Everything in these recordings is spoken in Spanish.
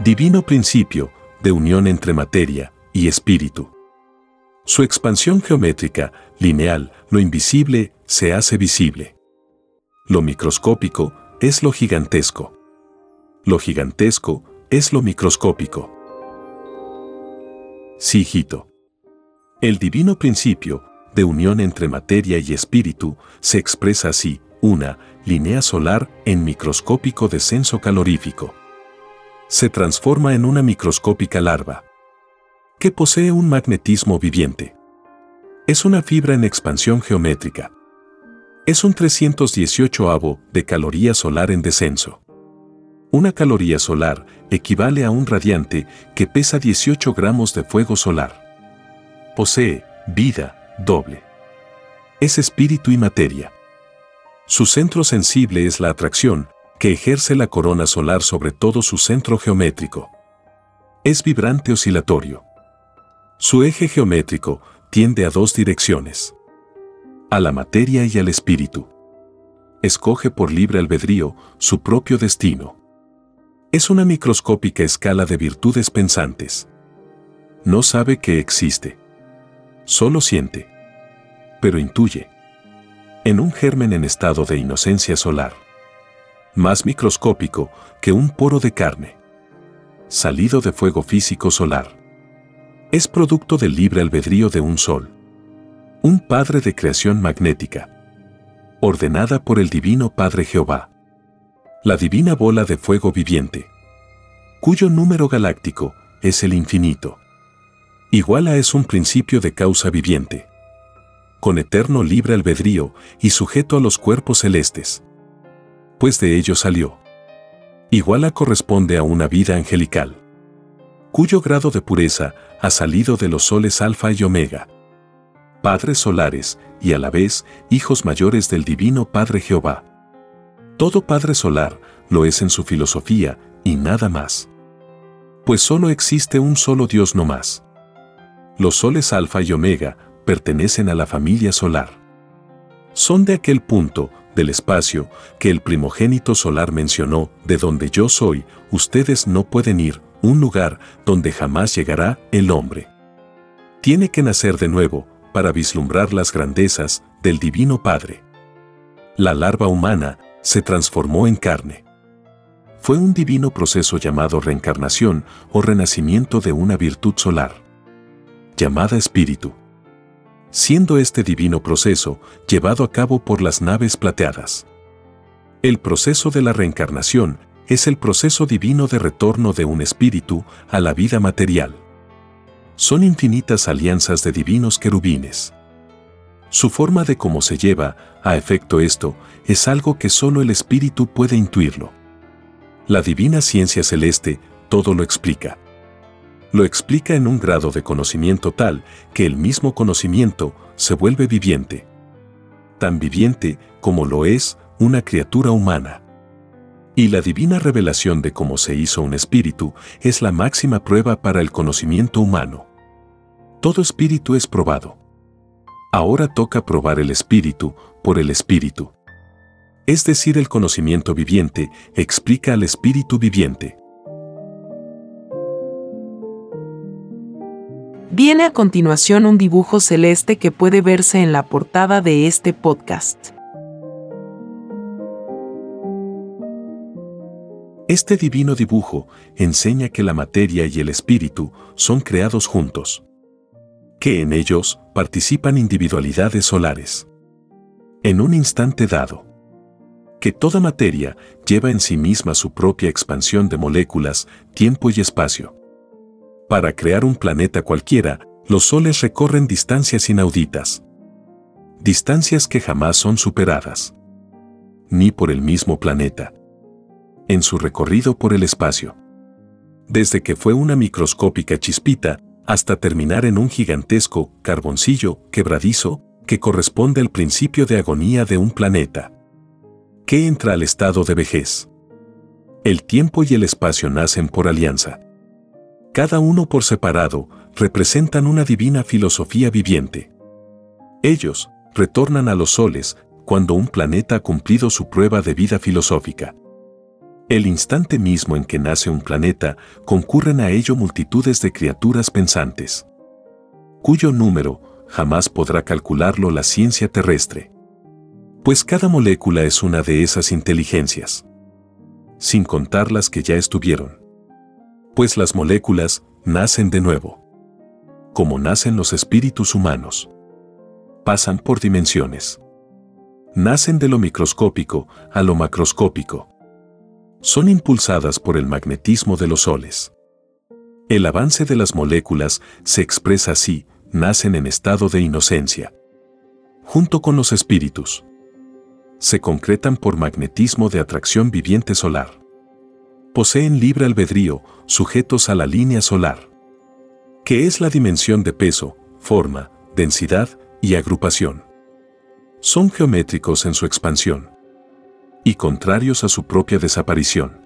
Divino principio de unión entre materia y espíritu. Su expansión geométrica, lineal, lo invisible, se hace visible. Lo microscópico es lo gigantesco. Lo gigantesco es lo microscópico. Sí, hijito. El divino principio de unión entre materia y espíritu se expresa así, una línea solar en microscópico descenso calorífico. Se transforma en una microscópica larva que posee un magnetismo viviente. Es una fibra en expansión geométrica es un 318avo de caloría solar en descenso. Una caloría solar equivale a un radiante que pesa 18 gramos de fuego solar. Posee vida doble. Es espíritu y materia. Su centro sensible es la atracción que ejerce la corona solar sobre todo su centro geométrico. Es vibrante oscilatorio. Su eje geométrico tiende a dos direcciones a la materia y al espíritu. Escoge por libre albedrío su propio destino. Es una microscópica escala de virtudes pensantes. No sabe que existe. Solo siente. Pero intuye. En un germen en estado de inocencia solar. Más microscópico que un poro de carne. Salido de fuego físico solar. Es producto del libre albedrío de un sol un Padre de creación magnética, ordenada por el Divino Padre Jehová. La divina bola de fuego viviente, cuyo número galáctico es el infinito. Igual a es un principio de causa viviente, con eterno libre albedrío y sujeto a los cuerpos celestes. Pues de ello salió. Iguala corresponde a una vida angelical, cuyo grado de pureza ha salido de los soles alfa y omega padres solares y a la vez hijos mayores del Divino Padre Jehová. Todo Padre solar lo es en su filosofía y nada más. Pues solo existe un solo Dios no más. Los soles alfa y omega pertenecen a la familia solar. Son de aquel punto del espacio que el primogénito solar mencionó, de donde yo soy, ustedes no pueden ir, un lugar donde jamás llegará el hombre. Tiene que nacer de nuevo, para vislumbrar las grandezas del Divino Padre. La larva humana se transformó en carne. Fue un divino proceso llamado reencarnación o renacimiento de una virtud solar, llamada espíritu. Siendo este divino proceso llevado a cabo por las naves plateadas. El proceso de la reencarnación es el proceso divino de retorno de un espíritu a la vida material son infinitas alianzas de divinos querubines. Su forma de cómo se lleva a efecto esto es algo que solo el espíritu puede intuirlo. La divina ciencia celeste todo lo explica. Lo explica en un grado de conocimiento tal que el mismo conocimiento se vuelve viviente. Tan viviente como lo es una criatura humana. Y la divina revelación de cómo se hizo un espíritu es la máxima prueba para el conocimiento humano. Todo espíritu es probado. Ahora toca probar el espíritu por el espíritu. Es decir, el conocimiento viviente explica al espíritu viviente. Viene a continuación un dibujo celeste que puede verse en la portada de este podcast. Este divino dibujo enseña que la materia y el espíritu son creados juntos que en ellos participan individualidades solares. En un instante dado, que toda materia lleva en sí misma su propia expansión de moléculas, tiempo y espacio. Para crear un planeta cualquiera, los soles recorren distancias inauditas. Distancias que jamás son superadas. Ni por el mismo planeta, en su recorrido por el espacio. Desde que fue una microscópica chispita hasta terminar en un gigantesco carboncillo quebradizo que corresponde al principio de agonía de un planeta. ¿Qué entra al estado de vejez? El tiempo y el espacio nacen por alianza. Cada uno por separado representan una divina filosofía viviente. Ellos retornan a los soles cuando un planeta ha cumplido su prueba de vida filosófica. El instante mismo en que nace un planeta, concurren a ello multitudes de criaturas pensantes, cuyo número jamás podrá calcularlo la ciencia terrestre. Pues cada molécula es una de esas inteligencias, sin contar las que ya estuvieron. Pues las moléculas nacen de nuevo, como nacen los espíritus humanos. Pasan por dimensiones. Nacen de lo microscópico a lo macroscópico. Son impulsadas por el magnetismo de los soles. El avance de las moléculas se expresa así, nacen en estado de inocencia. Junto con los espíritus. Se concretan por magnetismo de atracción viviente solar. Poseen libre albedrío, sujetos a la línea solar. Que es la dimensión de peso, forma, densidad y agrupación. Son geométricos en su expansión. Y contrarios a su propia desaparición.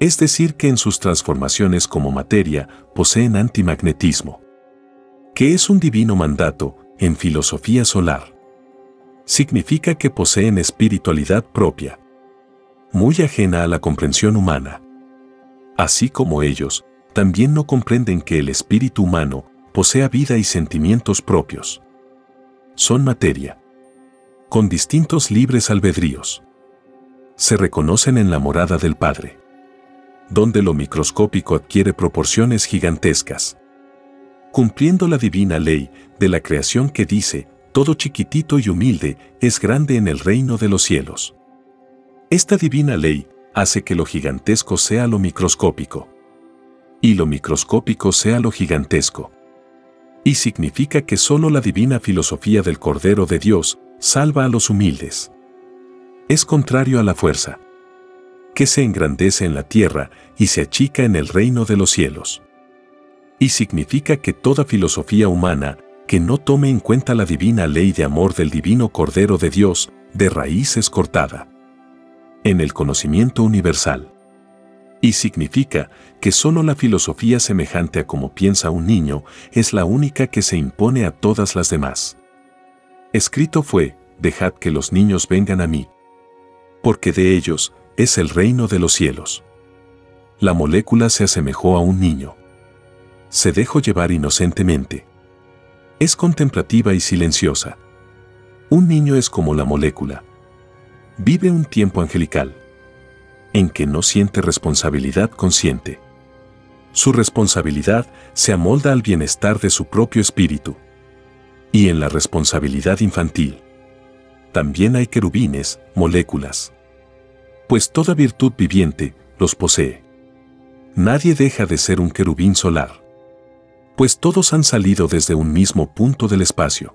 Es decir, que en sus transformaciones como materia poseen antimagnetismo que es un divino mandato en filosofía solar. Significa que poseen espiritualidad propia, muy ajena a la comprensión humana. Así como ellos, también no comprenden que el espíritu humano posea vida y sentimientos propios. Son materia, con distintos libres albedríos. Se reconocen en la morada del Padre, donde lo microscópico adquiere proporciones gigantescas cumpliendo la divina ley de la creación que dice, todo chiquitito y humilde es grande en el reino de los cielos. Esta divina ley hace que lo gigantesco sea lo microscópico y lo microscópico sea lo gigantesco. Y significa que solo la divina filosofía del Cordero de Dios salva a los humildes. Es contrario a la fuerza, que se engrandece en la tierra y se achica en el reino de los cielos y significa que toda filosofía humana que no tome en cuenta la divina ley de amor del divino Cordero de Dios, de raíz es cortada. En el conocimiento universal. Y significa que solo la filosofía semejante a como piensa un niño es la única que se impone a todas las demás. Escrito fue, dejad que los niños vengan a mí. Porque de ellos es el reino de los cielos. La molécula se asemejó a un niño se dejó llevar inocentemente. Es contemplativa y silenciosa. Un niño es como la molécula. Vive un tiempo angelical, en que no siente responsabilidad consciente. Su responsabilidad se amolda al bienestar de su propio espíritu. Y en la responsabilidad infantil, también hay querubines, moléculas. Pues toda virtud viviente los posee. Nadie deja de ser un querubín solar pues todos han salido desde un mismo punto del espacio.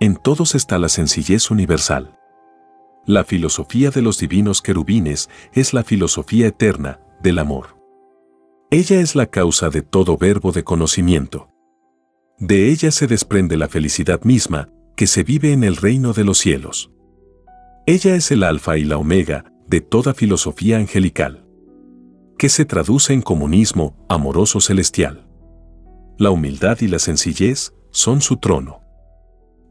En todos está la sencillez universal. La filosofía de los divinos querubines es la filosofía eterna del amor. Ella es la causa de todo verbo de conocimiento. De ella se desprende la felicidad misma que se vive en el reino de los cielos. Ella es el alfa y la omega de toda filosofía angelical, que se traduce en comunismo amoroso celestial la humildad y la sencillez son su trono.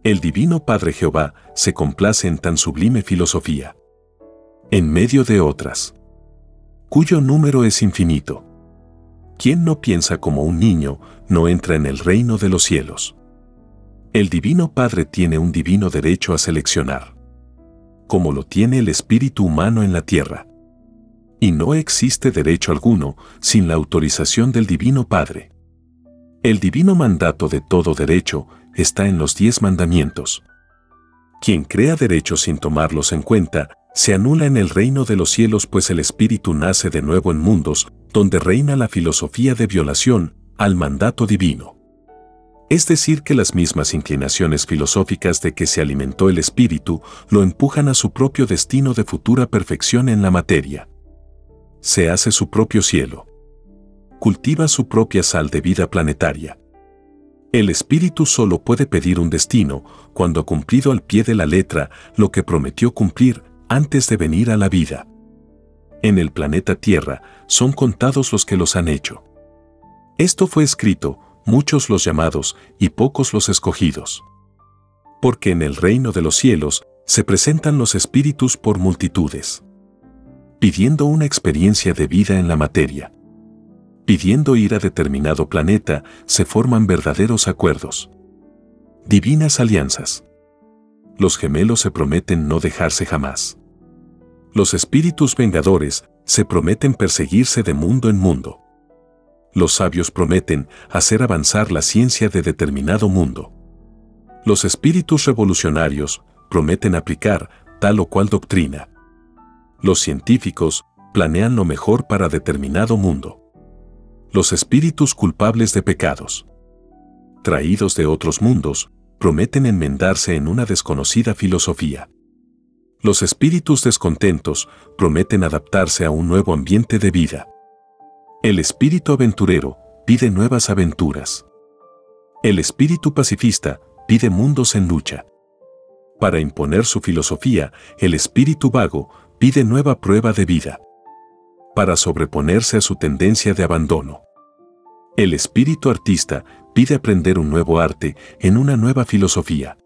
El Divino Padre Jehová se complace en tan sublime filosofía. En medio de otras, cuyo número es infinito. Quien no piensa como un niño no entra en el reino de los cielos. El Divino Padre tiene un divino derecho a seleccionar, como lo tiene el espíritu humano en la tierra. Y no existe derecho alguno sin la autorización del Divino Padre. El divino mandato de todo derecho está en los diez mandamientos. Quien crea derechos sin tomarlos en cuenta, se anula en el reino de los cielos pues el espíritu nace de nuevo en mundos donde reina la filosofía de violación al mandato divino. Es decir, que las mismas inclinaciones filosóficas de que se alimentó el espíritu lo empujan a su propio destino de futura perfección en la materia. se hace su propio cielo. Cultiva su propia sal de vida planetaria. El espíritu solo puede pedir un destino cuando ha cumplido al pie de la letra lo que prometió cumplir antes de venir a la vida. En el planeta Tierra son contados los que los han hecho. Esto fue escrito, muchos los llamados y pocos los escogidos. Porque en el reino de los cielos se presentan los espíritus por multitudes, pidiendo una experiencia de vida en la materia. Pidiendo ir a determinado planeta, se forman verdaderos acuerdos. Divinas alianzas. Los gemelos se prometen no dejarse jamás. Los espíritus vengadores se prometen perseguirse de mundo en mundo. Los sabios prometen hacer avanzar la ciencia de determinado mundo. Los espíritus revolucionarios prometen aplicar tal o cual doctrina. Los científicos planean lo mejor para determinado mundo. Los espíritus culpables de pecados, traídos de otros mundos, prometen enmendarse en una desconocida filosofía. Los espíritus descontentos prometen adaptarse a un nuevo ambiente de vida. El espíritu aventurero pide nuevas aventuras. El espíritu pacifista pide mundos en lucha. Para imponer su filosofía, el espíritu vago pide nueva prueba de vida. Para sobreponerse a su tendencia de abandono. El espíritu artista pide aprender un nuevo arte en una nueva filosofía.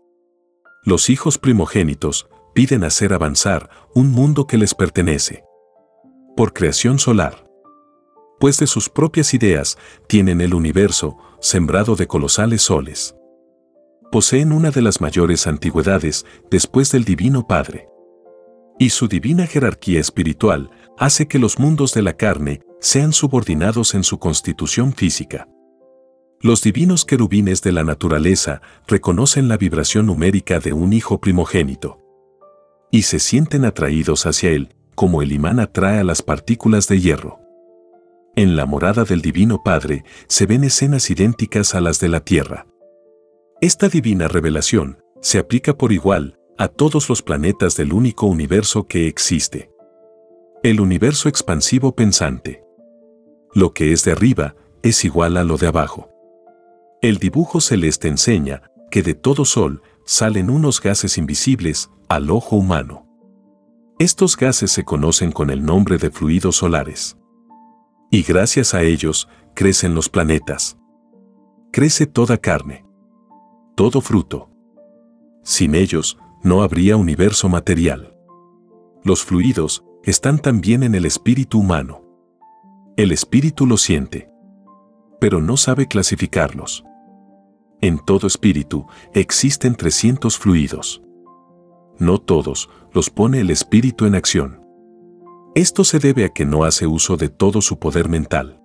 Los hijos primogénitos piden hacer avanzar un mundo que les pertenece. Por creación solar. Pues de sus propias ideas tienen el universo sembrado de colosales soles poseen una de las mayores antigüedades después del Divino Padre. Y su divina jerarquía espiritual hace que los mundos de la carne sean subordinados en su constitución física. Los divinos querubines de la naturaleza reconocen la vibración numérica de un hijo primogénito. Y se sienten atraídos hacia él, como el imán atrae a las partículas de hierro. En la morada del Divino Padre se ven escenas idénticas a las de la Tierra. Esta divina revelación se aplica por igual a todos los planetas del único universo que existe. El universo expansivo pensante. Lo que es de arriba es igual a lo de abajo. El dibujo celeste enseña que de todo sol salen unos gases invisibles al ojo humano. Estos gases se conocen con el nombre de fluidos solares. Y gracias a ellos crecen los planetas. Crece toda carne todo fruto. Sin ellos, no habría universo material. Los fluidos están también en el espíritu humano. El espíritu lo siente, pero no sabe clasificarlos. En todo espíritu existen 300 fluidos. No todos los pone el espíritu en acción. Esto se debe a que no hace uso de todo su poder mental.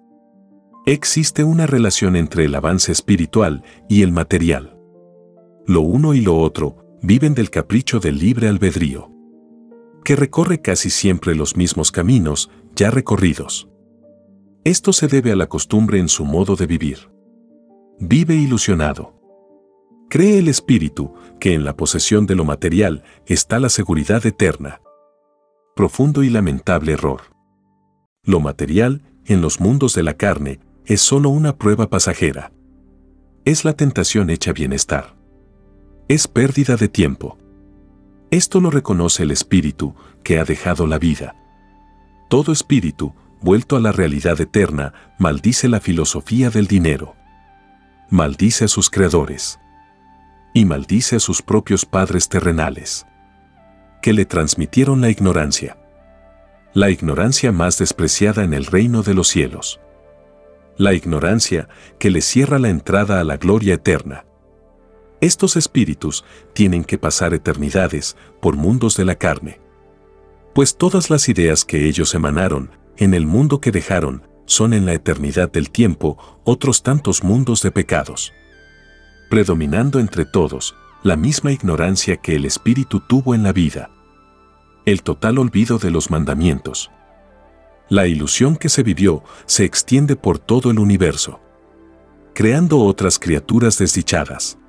Existe una relación entre el avance espiritual y el material lo uno y lo otro, viven del capricho del libre albedrío, que recorre casi siempre los mismos caminos ya recorridos. Esto se debe a la costumbre en su modo de vivir. Vive ilusionado. Cree el espíritu que en la posesión de lo material está la seguridad eterna. Profundo y lamentable error. Lo material, en los mundos de la carne, es solo una prueba pasajera. Es la tentación hecha bienestar es pérdida de tiempo. Esto lo reconoce el espíritu que ha dejado la vida. Todo espíritu, vuelto a la realidad eterna, maldice la filosofía del dinero. Maldice a sus creadores. Y maldice a sus propios padres terrenales. Que le transmitieron la ignorancia. La ignorancia más despreciada en el reino de los cielos. La ignorancia que le cierra la entrada a la gloria eterna estos espíritus tienen que pasar eternidades por mundos de la carne. Pues todas las ideas que ellos emanaron en el mundo que dejaron son en la eternidad del tiempo otros tantos mundos de pecados. Predominando entre todos la misma ignorancia que el espíritu tuvo en la vida. El total olvido de los mandamientos. La ilusión que se vivió se extiende por todo el universo, creando otras criaturas desdichadas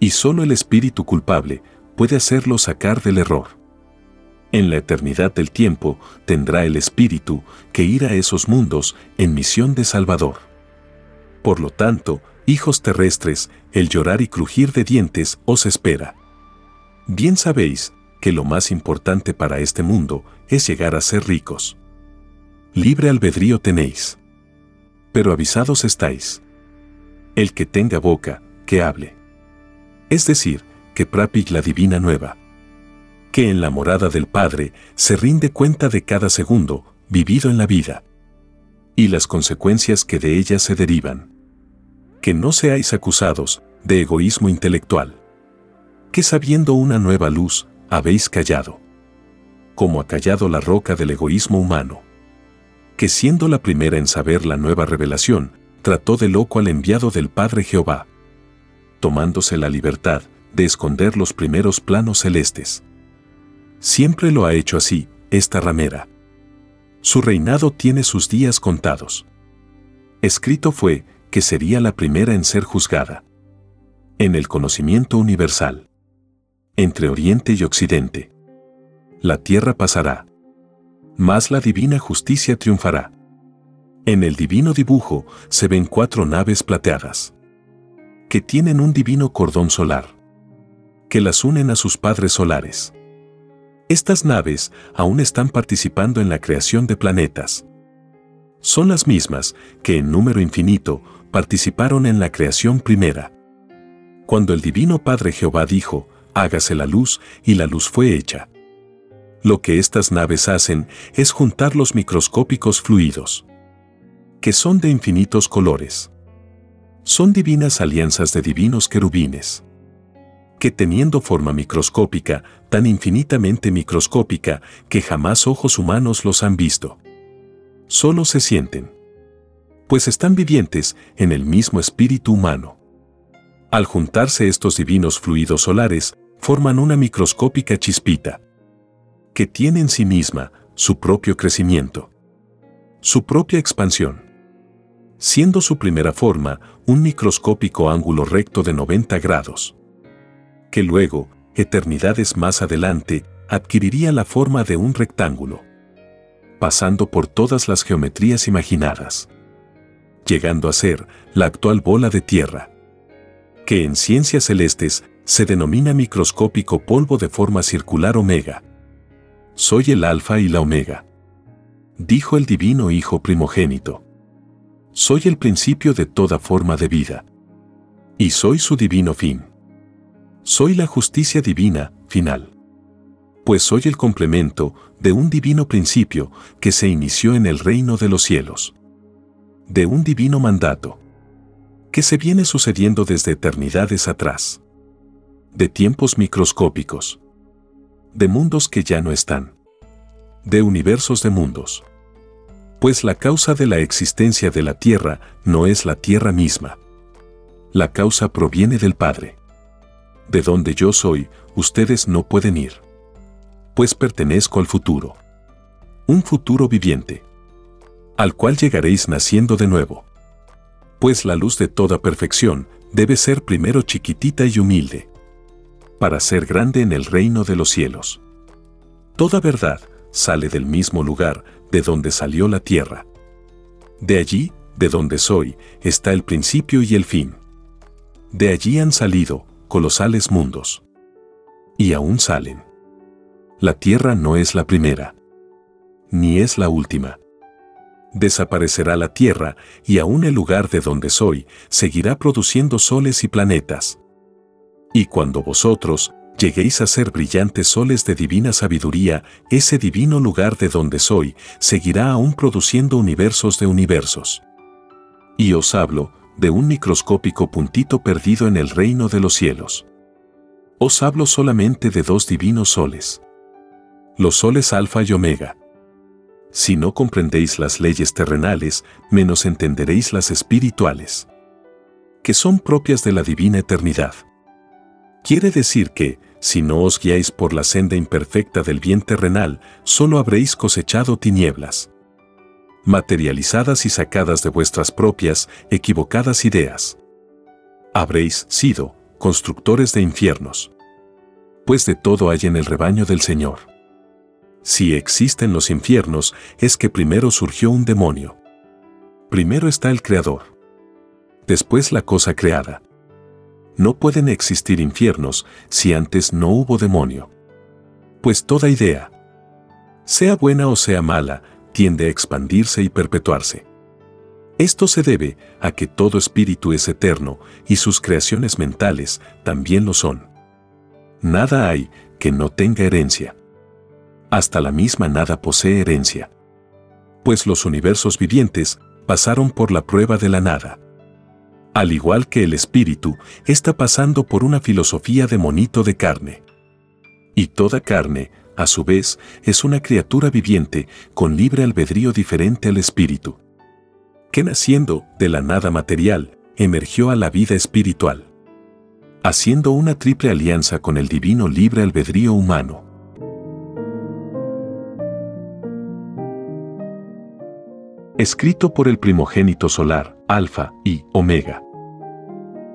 y solo el espíritu culpable puede hacerlo sacar del error. En la eternidad del tiempo tendrá el Espíritu que ir a esos mundos en misión de Salvador. Por lo tanto, hijos terrestres, el llorar y crujir de dientes os espera. Bien sabéis que lo más importante para este mundo es llegar a ser ricos. Libre albedrío tenéis. Pero avisados estáis. El que tenga boca, que hable. Es decir, que Prapig la divina nueva. Que en la morada del Padre se rinde cuenta de cada segundo vivido en la vida. Y las consecuencias que de ella se derivan. Que no seáis acusados de egoísmo intelectual. Que sabiendo una nueva luz, habéis callado. Como ha callado la roca del egoísmo humano. Que siendo la primera en saber la nueva revelación, trató de loco al enviado del Padre Jehová, tomándose la libertad de esconder los primeros planos celestes. Siempre lo ha hecho así, esta ramera. Su reinado tiene sus días contados. Escrito fue que sería la primera en ser juzgada. En el conocimiento universal entre Oriente y Occidente. La tierra pasará. Mas la divina justicia triunfará. En el divino dibujo se ven cuatro naves plateadas, que tienen un divino cordón solar, que las unen a sus padres solares. Estas naves aún están participando en la creación de planetas. Son las mismas que en número infinito participaron en la creación primera. Cuando el Divino Padre Jehová dijo, hágase la luz, y la luz fue hecha. Lo que estas naves hacen es juntar los microscópicos fluidos, que son de infinitos colores. Son divinas alianzas de divinos querubines, que teniendo forma microscópica, tan infinitamente microscópica que jamás ojos humanos los han visto, solo se sienten, pues están vivientes en el mismo espíritu humano. Al juntarse estos divinos fluidos solares, forman una microscópica chispita, que tiene en sí misma su propio crecimiento, su propia expansión, siendo su primera forma un microscópico ángulo recto de 90 grados, que luego, eternidades más adelante, adquiriría la forma de un rectángulo, pasando por todas las geometrías imaginadas, llegando a ser la actual bola de tierra, que en ciencias celestes se denomina microscópico polvo de forma circular omega. Soy el alfa y la omega. Dijo el divino Hijo primogénito. Soy el principio de toda forma de vida. Y soy su divino fin. Soy la justicia divina, final. Pues soy el complemento de un divino principio que se inició en el reino de los cielos. De un divino mandato que se viene sucediendo desde eternidades atrás de tiempos microscópicos, de mundos que ya no están, de universos de mundos. Pues la causa de la existencia de la Tierra no es la Tierra misma. La causa proviene del Padre. De donde yo soy, ustedes no pueden ir. Pues pertenezco al futuro. Un futuro viviente. Al cual llegaréis naciendo de nuevo. Pues la luz de toda perfección debe ser primero chiquitita y humilde para ser grande en el reino de los cielos. Toda verdad sale del mismo lugar de donde salió la tierra. De allí, de donde soy, está el principio y el fin. De allí han salido colosales mundos. Y aún salen. La tierra no es la primera, ni es la última. Desaparecerá la tierra y aún el lugar de donde soy seguirá produciendo soles y planetas. Y cuando vosotros lleguéis a ser brillantes soles de divina sabiduría, ese divino lugar de donde soy seguirá aún produciendo universos de universos. Y os hablo de un microscópico puntito perdido en el reino de los cielos. Os hablo solamente de dos divinos soles. Los soles alfa y omega. Si no comprendéis las leyes terrenales, menos entenderéis las espirituales, que son propias de la divina eternidad. Quiere decir que, si no os guiáis por la senda imperfecta del bien terrenal, solo habréis cosechado tinieblas, materializadas y sacadas de vuestras propias, equivocadas ideas. Habréis sido constructores de infiernos. Pues de todo hay en el rebaño del Señor. Si existen los infiernos, es que primero surgió un demonio. Primero está el creador. Después la cosa creada. No pueden existir infiernos si antes no hubo demonio. Pues toda idea, sea buena o sea mala, tiende a expandirse y perpetuarse. Esto se debe a que todo espíritu es eterno y sus creaciones mentales también lo son. Nada hay que no tenga herencia. Hasta la misma nada posee herencia. Pues los universos vivientes pasaron por la prueba de la nada. Al igual que el espíritu, está pasando por una filosofía de monito de carne. Y toda carne, a su vez, es una criatura viviente con libre albedrío diferente al espíritu que naciendo de la nada material, emergió a la vida espiritual, haciendo una triple alianza con el divino libre albedrío humano. Escrito por el primogénito solar, Alfa y Omega.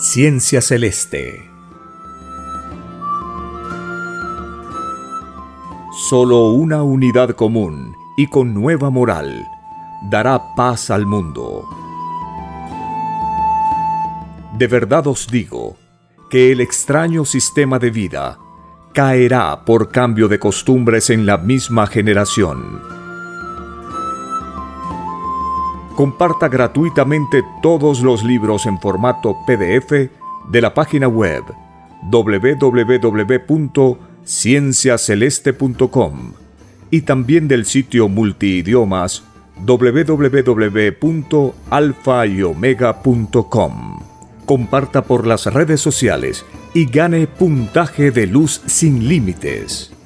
Ciencia Celeste Solo una unidad común y con nueva moral dará paz al mundo. De verdad os digo que el extraño sistema de vida caerá por cambio de costumbres en la misma generación. Comparta gratuitamente todos los libros en formato PDF de la página web www cienciaceleste.com y también del sitio multiidiomas www.alfayomega.com. Comparta por las redes sociales y gane puntaje de luz sin límites.